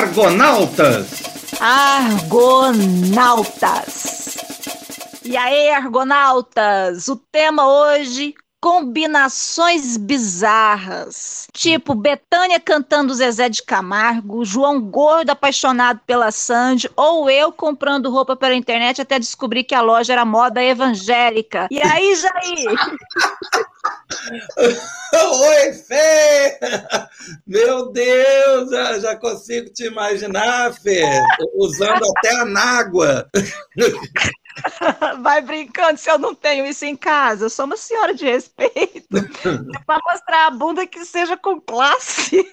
Argonautas! Argonautas! E aí, Argonautas? O tema hoje combinações bizarras. Tipo, Betânia cantando Zezé de Camargo, João Gordo apaixonado pela Sandy, ou eu comprando roupa pela internet até descobrir que a loja era moda evangélica. E aí, Jair? Oi, Fê! Meu Deus, já, já consigo te imaginar, Fê, usando até a nágua. Vai brincando se eu não tenho isso em casa. Eu sou uma senhora de respeito. É para mostrar a bunda que seja com classe.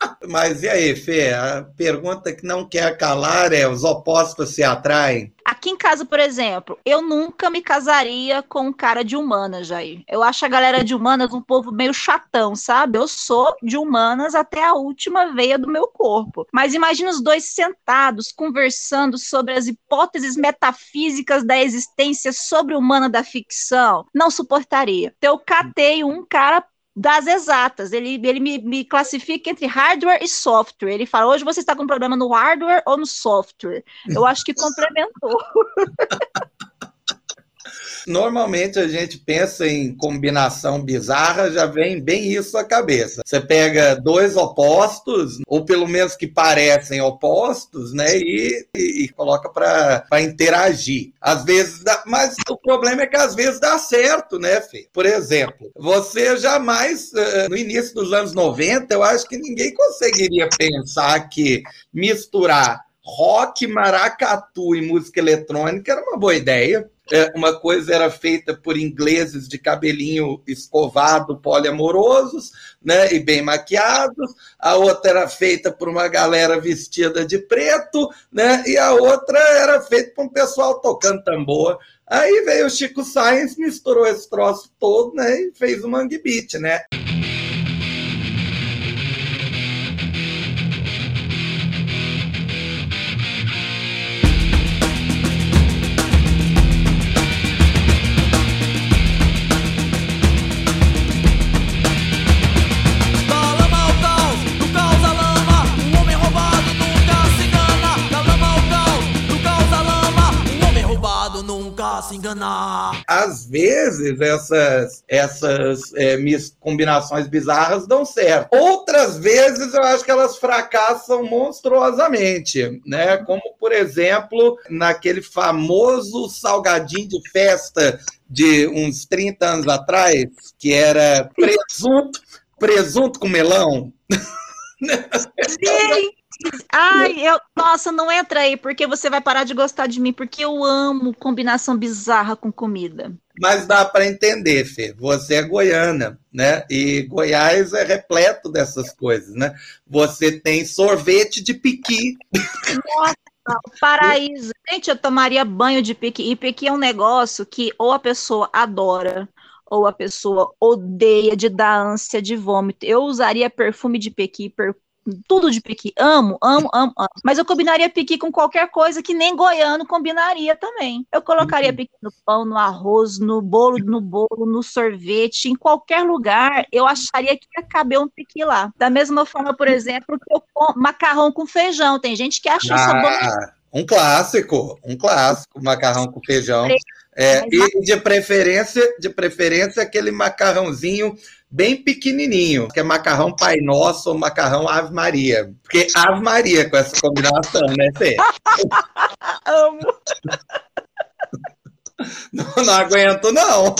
Mas e aí, Fê? A pergunta que não quer calar é: os opostos se atraem? Aqui em casa, por exemplo, eu nunca me casaria com um cara de humanas, Jair. Eu acho a galera de humanas um povo meio chatão, sabe? Eu sou de humanas até a última veia do meu corpo. Mas imagina os dois sentados, conversando sobre as hipóteses metafísicas da existência sobre-humana da ficção. Não suportaria. Então, eu catei um cara das exatas. Ele, ele me, me, classifica entre hardware e software. Ele fala: hoje você está com problema no hardware ou no software? Eu acho que complementou. Normalmente a gente pensa em combinação bizarra, já vem bem isso à cabeça. Você pega dois opostos, ou pelo menos que parecem opostos, né? E, e, e coloca para interagir. Às vezes dá, mas o problema é que às vezes dá certo, né, Fê? Por exemplo, você jamais, eh, no início dos anos 90, eu acho que ninguém conseguiria pensar que misturar rock, maracatu e música eletrônica era uma boa ideia. É, uma coisa era feita por ingleses de cabelinho escovado, poliamorosos, né, e bem maquiados, a outra era feita por uma galera vestida de preto, né, e a outra era feita por um pessoal tocando tambor. Aí veio o Chico Sainz, misturou esse troço todo, né, e fez o Mangue Beat, né. Enganar. Às vezes, essas, essas é, combinações bizarras dão certo. Outras vezes, eu acho que elas fracassam monstruosamente, né? Como, por exemplo, naquele famoso salgadinho de festa de uns 30 anos atrás, que era presunto, presunto com melão. Sim! Ai, eu, nossa, não entra aí, porque você vai parar de gostar de mim, porque eu amo combinação bizarra com comida. Mas dá para entender, Fê. Você é goiana, né? E Goiás é repleto dessas coisas, né? Você tem sorvete de piqui. Nossa, paraíso. Gente, eu tomaria banho de piqui. E piqui é um negócio que ou a pessoa adora, ou a pessoa odeia de dar ânsia de vômito. Eu usaria perfume de pequi, per tudo de piqui. Amo, amo, amo, amo. Mas eu combinaria piqui com qualquer coisa que nem goiano combinaria também. Eu colocaria uhum. piqui no pão, no arroz, no bolo, no bolo, no sorvete, em qualquer lugar, eu acharia que ia caber um piqui lá. Da mesma forma, por exemplo, que eu macarrão com feijão. Tem gente que acha ah, isso Um clássico, um clássico, macarrão com feijão. É, e de preferência, de preferência aquele macarrãozinho bem pequenininho, que é macarrão Pai Nosso ou macarrão Ave Maria. Porque Ave Maria com essa combinação, né, Fê? Amo. Não, não, aguento, não.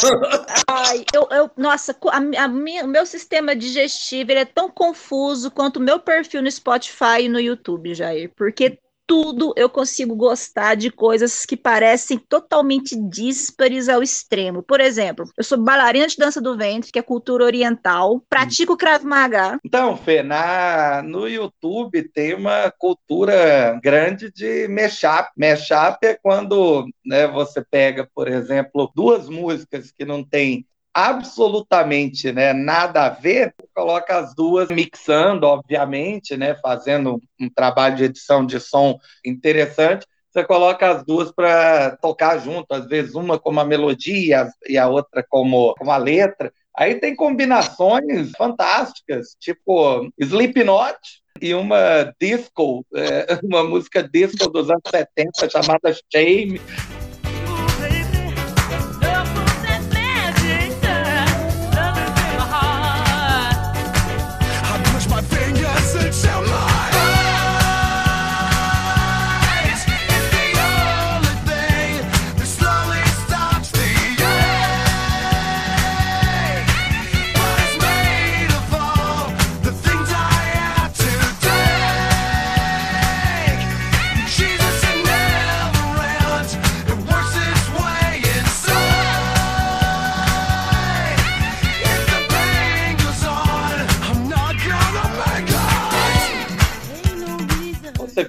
Ai, eu, eu nossa, a, a minha, o meu sistema digestivo é tão confuso quanto o meu perfil no Spotify e no YouTube, Jair. Porque tudo eu consigo gostar de coisas que parecem totalmente díspares ao extremo. Por exemplo, eu sou bailarina de dança do ventre, que é cultura oriental, pratico Krav Maga. Então, Fê, na, no YouTube tem uma cultura grande de mashup. Mashup é quando né, você pega, por exemplo, duas músicas que não tem absolutamente né, nada a ver, coloca as duas mixando, obviamente, né, fazendo um trabalho de edição de som interessante. Você coloca as duas para tocar junto, às vezes uma como a melodia e a outra como, como a letra. Aí tem combinações fantásticas, tipo Slipknot, e uma disco, é, uma música disco dos anos 70 chamada Shame,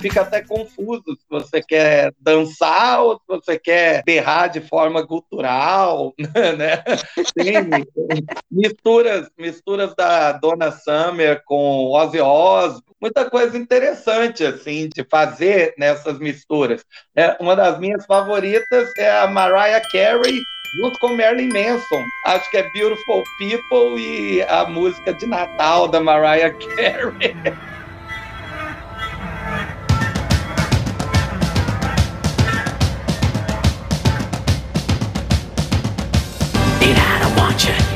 fica até confuso se você quer dançar ou se você quer berrar de forma cultural, né? Tem misturas, misturas da Dona Summer com Ozzy Osbourne, muita coisa interessante assim de fazer nessas misturas. É, uma das minhas favoritas é a Mariah Carey junto com Marilyn Manson. Acho que é Beautiful People e a música de Natal da Mariah Carey.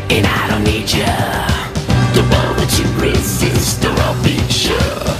and I don't need you. The moment you resist, or I'll beat you.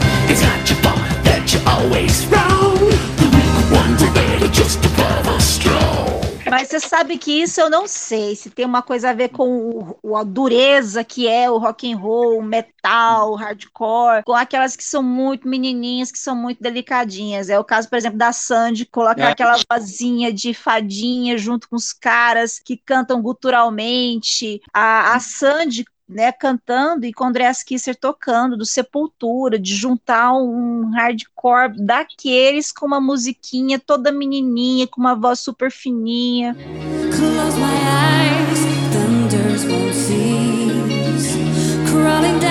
Você sabe que isso eu não sei se tem uma coisa a ver com o, a dureza que é o rock and roll, o metal, o hardcore, com aquelas que são muito menininhas, que são muito delicadinhas. É o caso, por exemplo, da Sandy colocar é. aquela vozinha de fadinha junto com os caras que cantam guturalmente. A, a Sandy né, cantando e com Andreas Kisser tocando, do Sepultura, de juntar um hardcore daqueles com uma musiquinha toda menininha, com uma voz super fininha. Close my eyes, thunders won't cease, crawling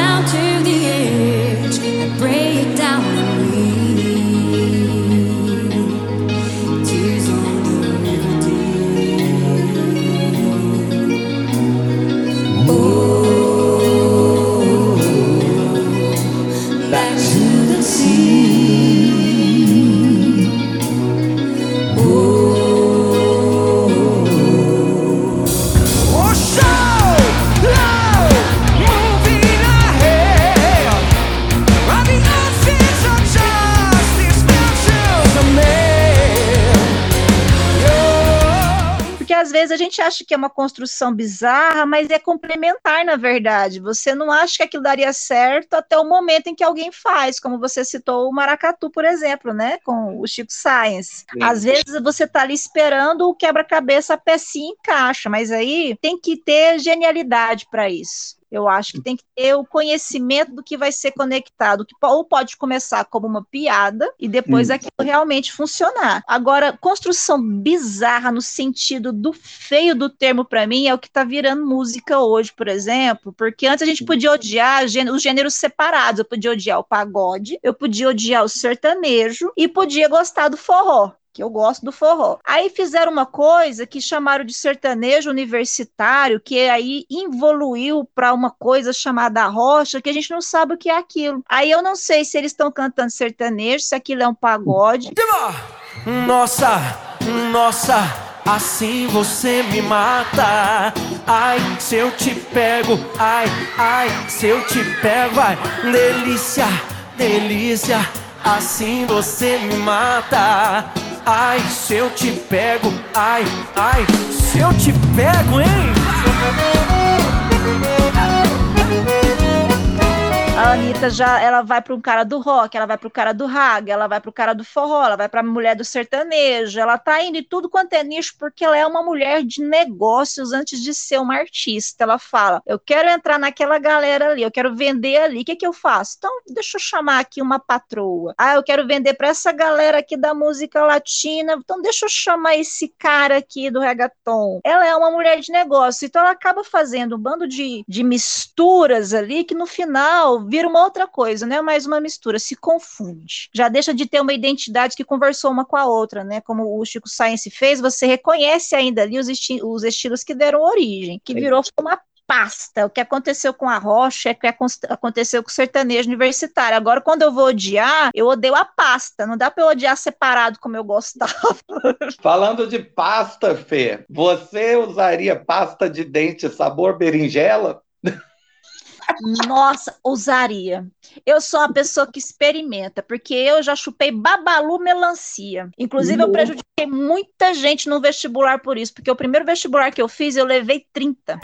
vezes a gente acha que é uma construção bizarra, mas é complementar, na verdade. Você não acha que aquilo daria certo até o momento em que alguém faz, como você citou o Maracatu, por exemplo, né? Com o Chico Science. Sim. Às vezes você está ali esperando o quebra-cabeça, a pecinha encaixa, mas aí tem que ter genialidade para isso. Eu acho que tem que ter o conhecimento do que vai ser conectado, que ou pode começar como uma piada e depois hum. aquilo realmente funcionar. Agora, construção bizarra no sentido do feio do termo para mim é o que está virando música hoje, por exemplo, porque antes a gente podia odiar os gêneros separados. Eu podia odiar o pagode, eu podia odiar o sertanejo e podia gostar do forró que eu gosto do forró. Aí fizeram uma coisa que chamaram de sertanejo universitário, que aí evoluiu para uma coisa chamada rocha, que a gente não sabe o que é aquilo. Aí eu não sei se eles estão cantando sertanejo, se aquilo é um pagode. Nossa, nossa, assim você me mata. Ai, se eu te pego, ai, ai, se eu te pego, ai, delícia, delícia, assim você me mata. Ai, se eu te pego, ai, ai, se eu te pego, hein? A Anitta já ela vai para um cara do rock, ela vai para o cara do rag, ela vai para o cara do forró, ela vai para a mulher do sertanejo, ela tá indo em tudo quanto é nicho porque ela é uma mulher de negócios antes de ser uma artista. Ela fala: "Eu quero entrar naquela galera ali, eu quero vender ali. O que que eu faço? Então, deixa eu chamar aqui uma patroa. Ah, eu quero vender para essa galera aqui da música latina. Então, deixa eu chamar esse cara aqui do reggaeton. Ela é uma mulher de negócio, então ela acaba fazendo um bando de, de misturas ali que no final vira uma outra coisa, não é mais uma mistura, se confunde. Já deixa de ter uma identidade que conversou uma com a outra, né? Como o Chico Science fez, você reconhece ainda ali os, esti os estilos que deram origem, que virou uma pasta. O que aconteceu com a Rocha é o que aconteceu com o sertanejo universitário. Agora, quando eu vou odiar, eu odeio a pasta. Não dá para eu odiar separado como eu gostava. Falando de pasta, Fê, você usaria pasta de dente sabor berinjela? Nossa, usaria. Eu sou uma pessoa que experimenta, porque eu já chupei babalu melancia. Inclusive, eu prejudiquei muita gente no vestibular por isso, porque o primeiro vestibular que eu fiz, eu levei 30.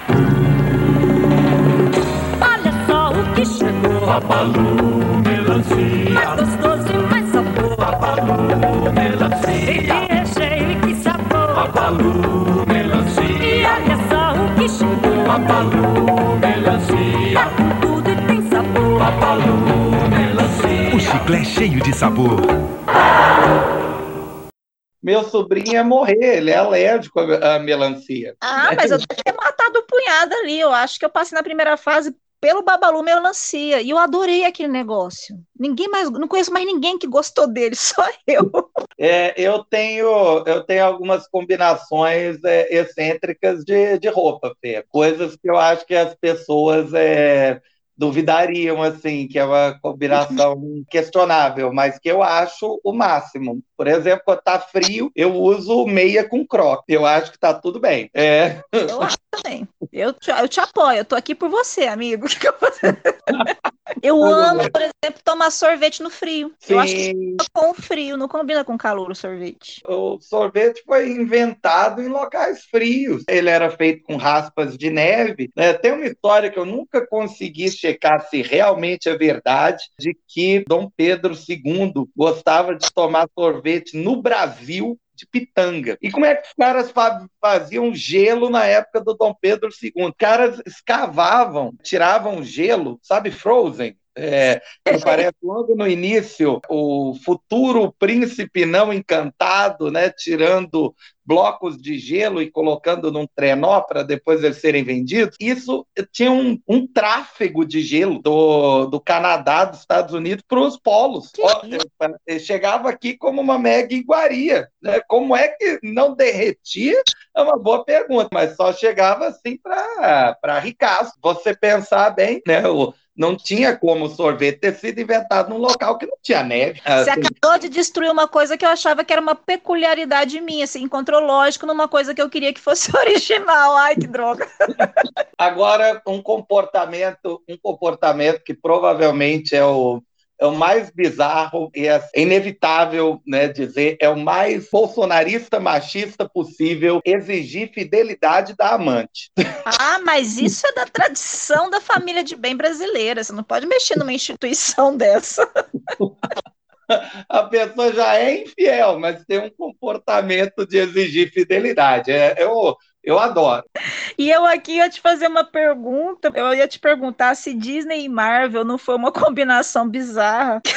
Olha só o que chegou. Babalu melancia. Mais gostoso e mais sabor. Babalu melancia. E que recheio e que sabor. Babalu melancia. E olha só o que chegou. Babalu chiclete cheio de sabor. Meu sobrinho ia morrer, ele é alérgico à melancia. Ah, mas eu tinha matado o punhado ali. Eu acho que eu passei na primeira fase pelo Babalu Melancia. E eu adorei aquele negócio. Ninguém mais, não conheço mais ninguém que gostou dele, só eu. É, eu tenho, eu tenho algumas combinações é, excêntricas de, de roupa, Fê. Coisas que eu acho que as pessoas é, duvidariam, assim, que é uma combinação questionável, mas que eu acho o máximo. Por exemplo, quando tá frio, eu uso meia com croc. Eu acho que tá tudo bem. É. Eu acho também. Eu te, eu te apoio, eu tô aqui por você, amigo. Eu amo, por exemplo, tomar sorvete no frio. Sim. Eu acho que com frio, não combina com calor o sorvete. O sorvete foi inventado em locais frios. Ele era feito com raspas de neve. Né? Tem uma história que eu nunca consegui checar se realmente é verdade, de que Dom Pedro II gostava de tomar sorvete no Brasil de pitanga. E como é que os caras faziam gelo na época do Dom Pedro II? Os caras escavavam, tiravam gelo, sabe, frozen, é, parece logo no início o futuro príncipe não encantado, né, tirando blocos de gelo e colocando num trenó para depois eles serem vendidos. Isso tinha um, um tráfego de gelo do, do Canadá, dos Estados Unidos, para os polos. Ó, chegava aqui como uma mega iguaria. Né? Como é que não derretia? É uma boa pergunta, mas só chegava assim para ricaço. Você pensar bem, né? O, não tinha como o sorvete ter sido inventado num local que não tinha neve. Você assim. acabou de destruir uma coisa que eu achava que era uma peculiaridade minha, assim, encontrou lógico numa coisa que eu queria que fosse original. Ai, que droga. Agora, um comportamento, um comportamento que provavelmente é o é o mais bizarro e é inevitável né, dizer, é o mais bolsonarista machista possível exigir fidelidade da amante. Ah, mas isso é da tradição da família de bem brasileira. Você não pode mexer numa instituição dessa. A pessoa já é infiel, mas tem um comportamento de exigir fidelidade. É, eu, eu adoro. E eu aqui ia te fazer uma pergunta. Eu ia te perguntar se Disney e Marvel não foi uma combinação bizarra.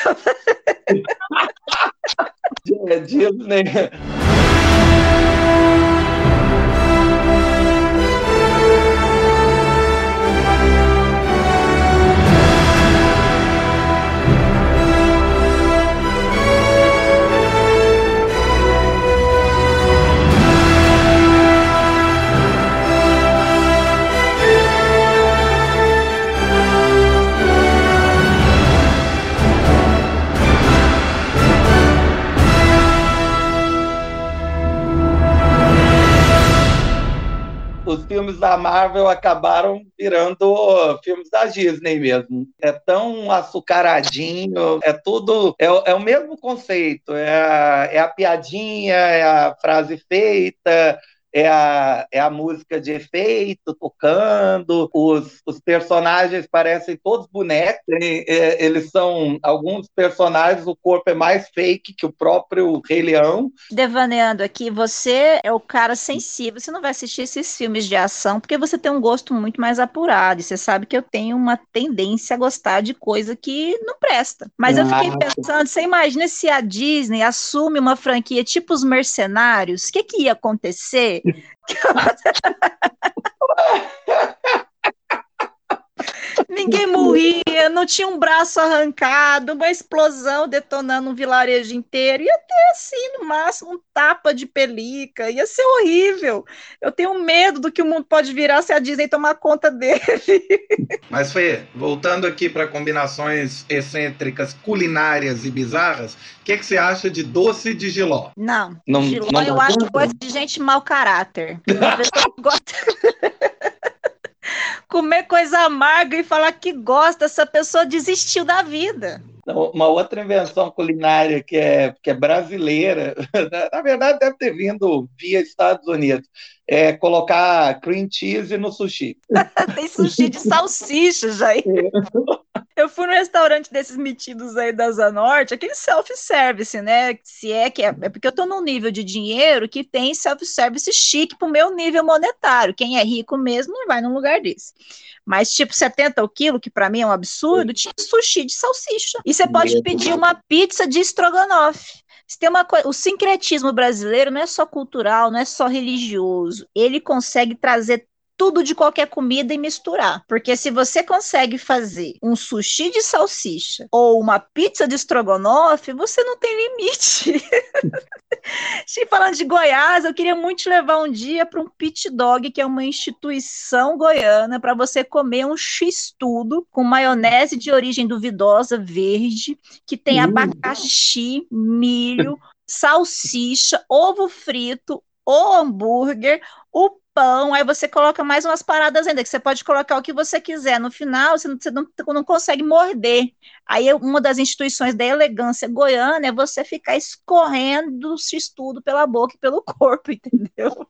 Disney. Os filmes da Marvel acabaram virando filmes da Disney mesmo. É tão açucaradinho, é tudo. É, é o mesmo conceito. É a, é a piadinha, é a frase feita, é a, é a música de efeito tocando, os, os personagens parecem todos bonecos, é, eles são, alguns personagens, o corpo é mais fake que o próprio Rei Leão. Devaneando aqui, você é o cara sensível, você não vai assistir esses filmes de ação porque você tem um gosto muito mais apurado, e você sabe que eu tenho uma tendência a gostar de coisa que não presta. Mas eu fiquei pensando, você imagina se a Disney assume uma franquia tipo os Mercenários, o que, que ia acontecer? Ninguém morria, não tinha um braço arrancado, uma explosão detonando um vilarejo inteiro. Ia ter, assim, no máximo, um tapa de pelica. Ia ser horrível. Eu tenho medo do que o mundo pode virar se a Disney tomar conta dele. Mas, Fê, voltando aqui para combinações excêntricas, culinárias e bizarras, o que, que você acha de doce de giló? Não, não giló não eu acho coisa de gente mau caráter. Comer coisa amarga e falar que gosta, essa pessoa desistiu da vida. Uma outra invenção culinária que é, que é brasileira, na verdade deve ter vindo via Estados Unidos, é colocar cream cheese no sushi. Tem sushi de salsicha, Jair. Eu fui no restaurante desses metidos aí da Zanorte, aquele self-service, né? Se é que é, é porque eu tô num nível de dinheiro que tem self-service chique pro meu nível monetário. Quem é rico mesmo não vai num lugar desse. Mas, tipo, 70 o quilo, que para mim é um absurdo, tinha sushi de salsicha. E você pode pedir uma pizza de estrogonofe. Se tem uma coisa, o sincretismo brasileiro não é só cultural, não é só religioso. Ele consegue trazer tudo de qualquer comida e misturar. Porque se você consegue fazer um sushi de salsicha ou uma pizza de estrogonofe, você não tem limite. falando de Goiás, eu queria muito te levar um dia para um pit dog, que é uma instituição goiana, para você comer um x-tudo com maionese de origem duvidosa verde, que tem uh. abacaxi, milho, salsicha, ovo frito, o hambúrguer, o pão, aí você coloca mais umas paradas ainda, que você pode colocar o que você quiser. No final, você não, você não, não consegue morder. Aí, uma das instituições da elegância goiana é você ficar escorrendo x tudo pela boca e pelo corpo, entendeu?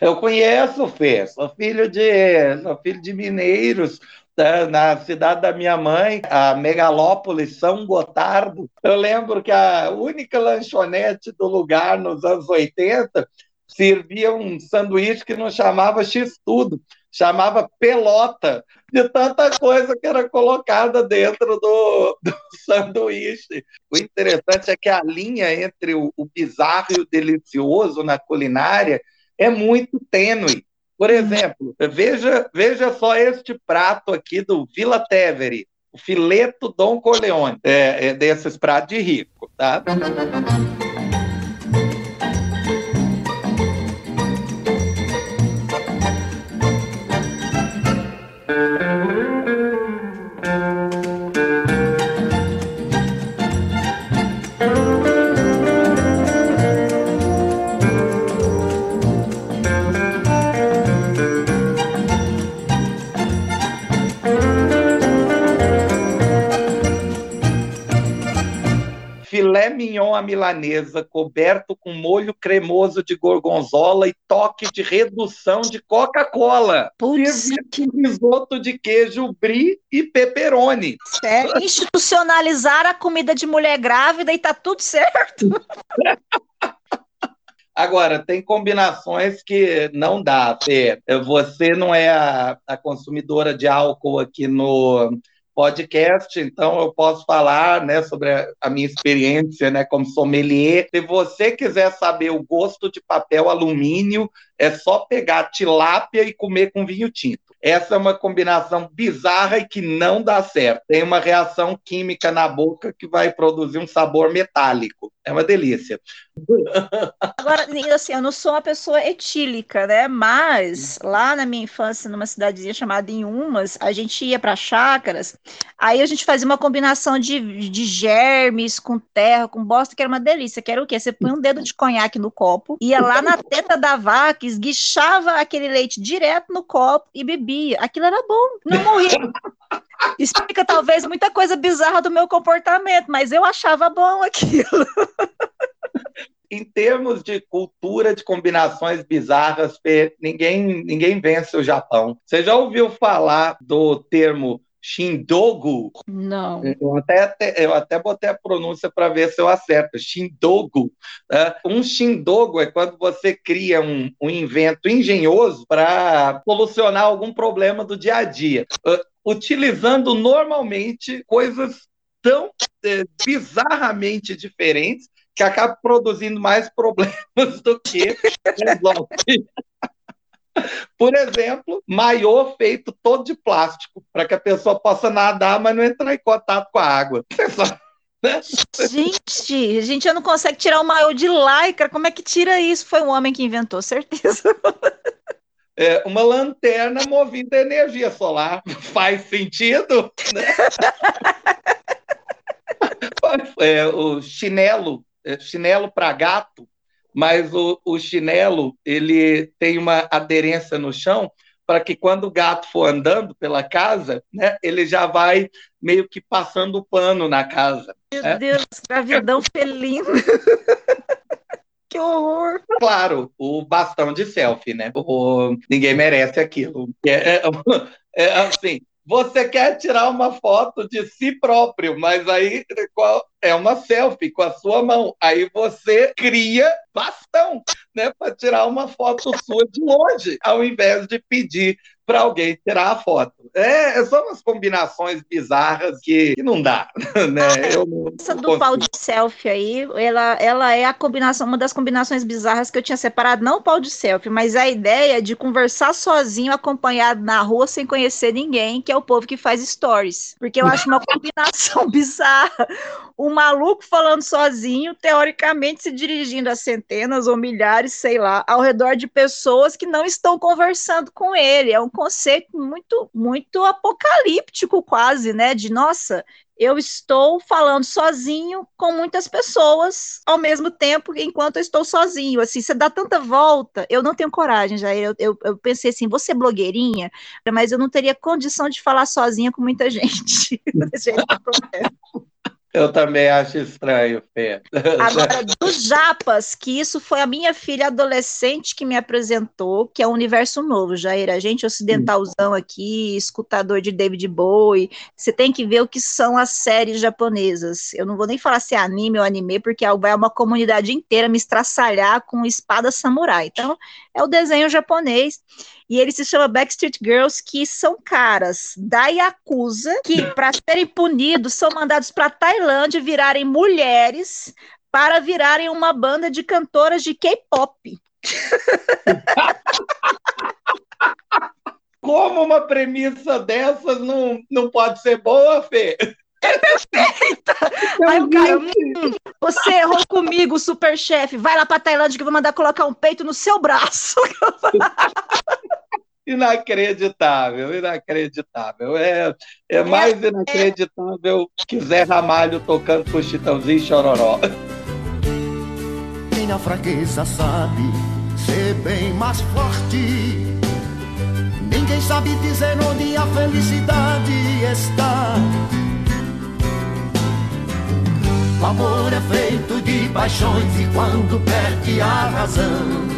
Eu conheço, Fê, sou filho de, sou filho de mineiros, né, na cidade da minha mãe, a megalópole São Gotardo. Eu lembro que a única lanchonete do lugar nos anos 80 servia um sanduíche que não chamava X-tudo, chamava pelota, de tanta coisa que era colocada dentro do, do sanduíche. O interessante é que a linha entre o, o bizarro e o delicioso na culinária é muito tênue. Por exemplo, veja, veja só este prato aqui do Vila Tevere, o fileto Dom Corleone, é, é desses pratos de rico, tá? À milanesa coberto com molho cremoso de gorgonzola e toque de redução de Coca-Cola. Que... risoto de queijo brie e pepperoni. É, institucionalizar a comida de mulher grávida e tá tudo certo. Agora, tem combinações que não dá, Fê. Você não é a, a consumidora de álcool aqui no, podcast, então eu posso falar né, sobre a minha experiência né, como sommelier. Se você quiser saber o gosto de papel alumínio, é só pegar tilápia e comer com vinho tinto. Essa é uma combinação bizarra e que não dá certo. Tem uma reação química na boca que vai produzir um sabor metálico. É uma delícia. Agora, assim, eu não sou uma pessoa etílica, né? Mas lá na minha infância, numa cidadezinha chamada Inhumas, a gente ia para chácaras, aí a gente fazia uma combinação de, de germes com terra, com bosta, que era uma delícia. Que era o quê? Você põe um dedo de conhaque no copo, ia lá na teta da vaca, esguichava aquele leite direto no copo e bebia. Aquilo era bom, não morria. Explica talvez muita coisa bizarra do meu comportamento, mas eu achava bom aquilo. em termos de cultura de combinações bizarras, ninguém, ninguém vence o Japão. Você já ouviu falar do termo Shindogu? Não. Eu até, eu até botei a pronúncia para ver se eu acerto. Shindogu. Né? Um Shindogu é quando você cria um, um invento engenhoso para solucionar algum problema do dia a dia utilizando normalmente coisas tão é, bizarramente diferentes que acaba produzindo mais problemas do que resolve. Por exemplo, maiô feito todo de plástico, para que a pessoa possa nadar, mas não entrar em contato com a água. Né? Gente, a gente não consegue tirar o maiô de lycra. Como é que tira isso? Foi um homem que inventou, certeza. É, uma lanterna movida a energia solar. Faz sentido? Né? é, o chinelo, é, chinelo para gato, mas o, o chinelo ele tem uma aderência no chão para que quando o gato for andando pela casa, né, ele já vai meio que passando o pano na casa. Meu né? Deus, gravidão felina. que horror! Claro, o bastão de selfie, né? O, ninguém merece aquilo. É, é, é, assim, você quer tirar uma foto de si próprio, mas aí é uma selfie com a sua mão. Aí você cria bastão, né, para tirar uma foto sua de longe, ao invés de pedir para alguém tirar a foto. É, são umas combinações bizarras que, que não dá, né? Ah, eu não, essa não do consigo. pau de selfie aí, ela, ela é a combinação, uma das combinações bizarras que eu tinha separado, não o pau de selfie, mas a ideia de conversar sozinho, acompanhado na rua, sem conhecer ninguém, que é o povo que faz stories. Porque eu acho uma combinação bizarra. O maluco falando sozinho, teoricamente se dirigindo a centenas ou milhares, sei lá, ao redor de pessoas que não estão conversando com ele. É um conceito muito, muito apocalíptico, quase, né? De nossa, eu estou falando sozinho com muitas pessoas ao mesmo tempo enquanto eu estou sozinho. Assim, você dá tanta volta, eu não tenho coragem, já. Eu, eu, eu pensei assim, você é blogueirinha, mas eu não teria condição de falar sozinha com muita gente. Eu também acho estranho, Fê. Agora, dos Japas, que isso foi a minha filha adolescente que me apresentou, que é um universo novo, Jair. A gente ocidentalzão aqui, escutador de David Bowie, você tem que ver o que são as séries japonesas. Eu não vou nem falar se é anime ou anime, porque vai uma comunidade inteira me estraçalhar com espada samurai. Então, é o desenho japonês e ele se chama Backstreet Girls, que são caras da Yakuza, que, para serem punidos, são mandados para Tailândia virarem mulheres para virarem uma banda de cantoras de K-pop. Como uma premissa dessas não, não pode ser boa, Fê? É perfeita! Aí o cara, hum, você errou comigo, super chefe. Vai lá pra Tailândia que eu vou mandar colocar um peito no seu braço. inacreditável, inacreditável. É, é mais inacreditável que Zé Ramalho tocando com Chitãozinho e Chororó. Quem na fraqueza sabe ser bem mais forte. Ninguém sabe dizer onde a felicidade está. O amor é feito de paixões e quando perde a razão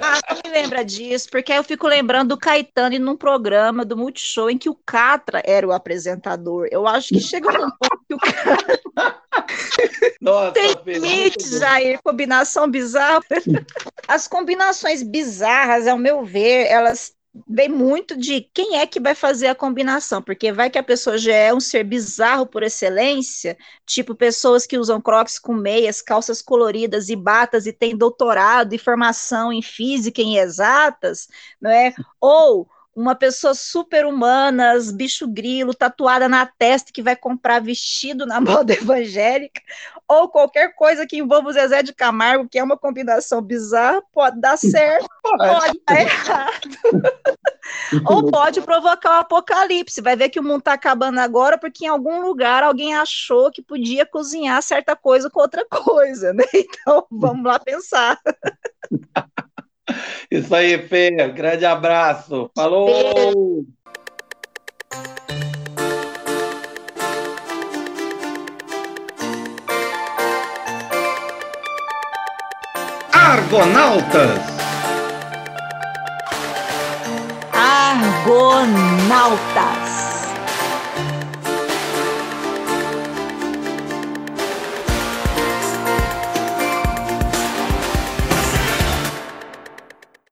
Ah, me lembra disso, porque eu fico lembrando do Caetano num programa do Multishow em que o Catra era o apresentador. Eu acho que chegou um ponto que o Catra. Nossa, Tem limites aí, combinação bizarra. As combinações bizarras, ao meu ver, elas vem muito de quem é que vai fazer a combinação, porque vai que a pessoa já é um ser bizarro por excelência, tipo pessoas que usam crocs com meias, calças coloridas e batas e tem doutorado e formação em física, em exatas, não é? Ou uma pessoa super humana, bicho grilo, tatuada na testa, que vai comprar vestido na moda evangélica, ou qualquer coisa que envolva o Zezé de Camargo, que é uma combinação bizarra, pode dar certo, pode dar errado. ou pode provocar o um apocalipse. Vai ver que o mundo está acabando agora porque em algum lugar alguém achou que podia cozinhar certa coisa com outra coisa, né? Então, vamos lá pensar. Isso aí, Fê. Grande abraço. Falou! Argonautas. Argonautas.